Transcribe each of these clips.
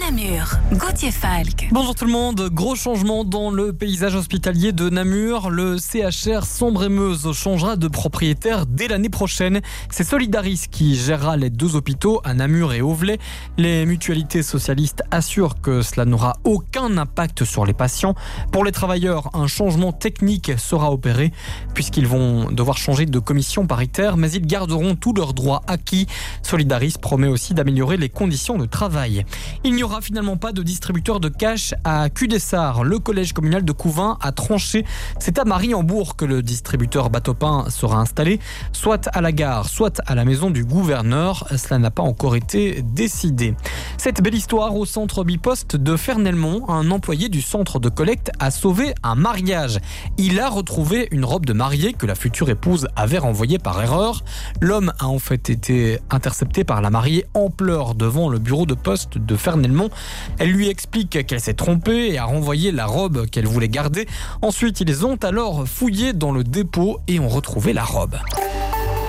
Namur, Gauthier Falk. Bonjour tout le monde, gros changement dans le paysage hospitalier de Namur. Le CHR Sombre-et-Meuse changera de propriétaire dès l'année prochaine. C'est Solidaris qui gérera les deux hôpitaux à Namur et Auvelay. Les mutualités socialistes assurent que cela n'aura aucun impact sur les patients. Pour les travailleurs, un changement technique sera opéré puisqu'ils vont devoir changer de commission paritaire, mais ils garderont tous leurs droits acquis. Solidaris promet aussi d'améliorer les conditions de travail. Aura finalement pas de distributeur de cash à Cudessart. Le collège communal de Couvin a tranché. C'est à Mariembourg que le distributeur Batopin sera installé, soit à la gare, soit à la maison du gouverneur. Cela n'a pas encore été décidé. Cette belle histoire au centre biposte de Fernelmont, un employé du centre de collecte a sauvé un mariage. Il a retrouvé une robe de mariée que la future épouse avait renvoyée par erreur. L'homme a en fait été intercepté par la mariée en pleurs devant le bureau de poste de Fernelmont elle lui explique qu'elle s'est trompée et a renvoyé la robe qu'elle voulait garder. Ensuite, ils ont alors fouillé dans le dépôt et ont retrouvé la robe.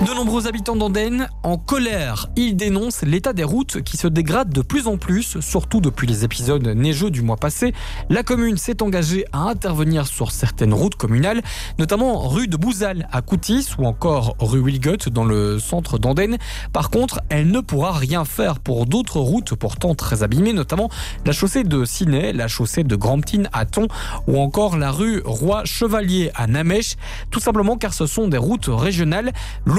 De nombreux habitants d'Andenne en colère. Ils dénoncent l'état des routes qui se dégradent de plus en plus, surtout depuis les épisodes neigeux du mois passé. La commune s'est engagée à intervenir sur certaines routes communales, notamment rue de Bouzal à Coutis ou encore rue Wilgot dans le centre d'Andenne. Par contre, elle ne pourra rien faire pour d'autres routes pourtant très abîmées, notamment la chaussée de Ciné, la chaussée de Gramptine à Thon ou encore la rue Roi Chevalier à Namèche, tout simplement car ce sont des routes régionales.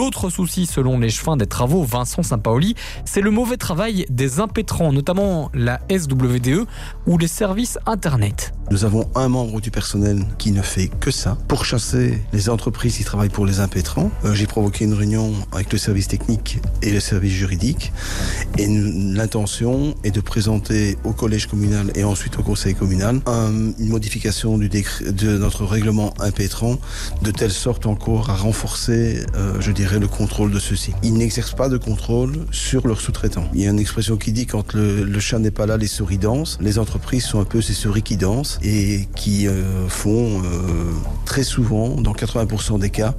Autre souci, selon les chefins des travaux Vincent Saint-Paoli, c'est le mauvais travail des impétrants, notamment la SWDE ou les services Internet. Nous avons un membre du personnel qui ne fait que ça, pour chasser les entreprises qui travaillent pour les impétrants. Euh, J'ai provoqué une réunion avec le service technique et le service juridique. Et l'intention est de présenter au collège communal et ensuite au conseil communal un, une modification de notre règlement impétrant, de telle sorte encore à renforcer, euh, je dirais, le contrôle de ceux-ci. Ils n'exercent pas de contrôle sur leurs sous-traitants. Il y a une expression qui dit quand le, chat n'est pas là, les souris dansent. Les entreprises sont un peu ces souris qui dansent et qui euh, font euh, très souvent, dans 80% des cas,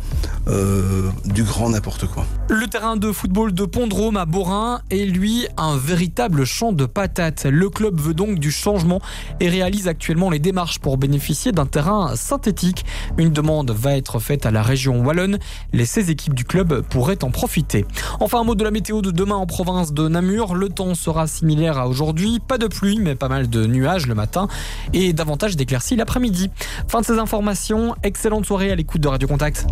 euh, du grand n'importe quoi. Le terrain de football de Pondrome à Borin est lui un véritable champ de patates. Le club veut donc du changement et réalise actuellement les démarches pour bénéficier d'un terrain synthétique. Une demande va être faite à la région wallonne. Les 16 équipes du club pourrait en profiter. Enfin, un mot de la météo de demain en province de Namur. Le temps sera similaire à aujourd'hui. Pas de pluie, mais pas mal de nuages le matin et davantage d'éclaircies l'après-midi. Fin de ces informations. Excellente soirée à l'écoute de Radio Contact.